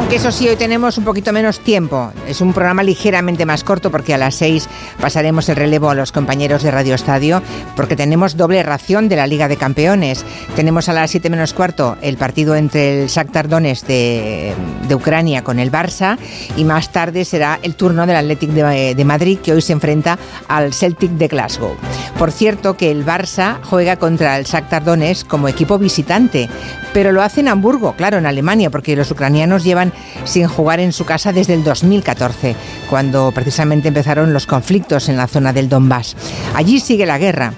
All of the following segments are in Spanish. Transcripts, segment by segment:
Aunque eso sí, hoy tenemos un poquito menos tiempo. Es un programa ligeramente más corto porque a las 6 pasaremos el relevo a los compañeros de Radio Estadio porque tenemos doble ración de la Liga de Campeones. Tenemos a las 7 menos cuarto el partido entre el Shakhtar Donetsk de, Ucrania con el Barça y más tarde será el turno del Athletic de Madrid que hoy se enfrenta al Celtic de Glasgow. Por cierto que el Barça juega contra el Shakhtar Donetsk como equipo visitante, pero lo hace en Hamburgo, claro, en Alemania, porque los ucranianos llevan sin jugar en su casa desde el 2014, cuando precisamente empezaron los conflictos en la zona del Donbass. Allí sigue la guerra.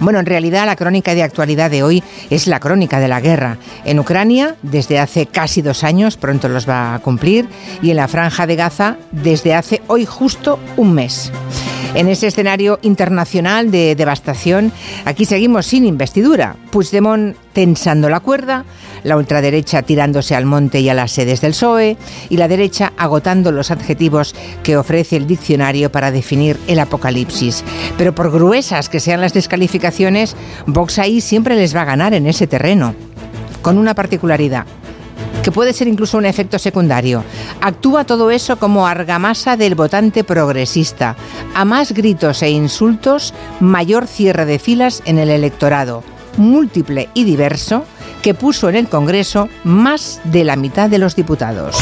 Bueno, en realidad la crónica de actualidad de hoy es la crónica de la guerra. En Ucrania, desde hace casi dos años, pronto los va a cumplir, y en la franja de Gaza, desde hace hoy justo un mes. En ese escenario internacional de devastación, aquí seguimos sin investidura. Puigdemont tensando la cuerda, la ultraderecha tirándose al monte y a las sedes del PSOE y la derecha agotando los adjetivos que ofrece el diccionario para definir el apocalipsis. Pero por gruesas que sean las descalificaciones, Vox ahí siempre les va a ganar en ese terreno, con una particularidad que puede ser incluso un efecto secundario. Actúa todo eso como argamasa del votante progresista. A más gritos e insultos, mayor cierre de filas en el electorado, múltiple y diverso, que puso en el Congreso más de la mitad de los diputados.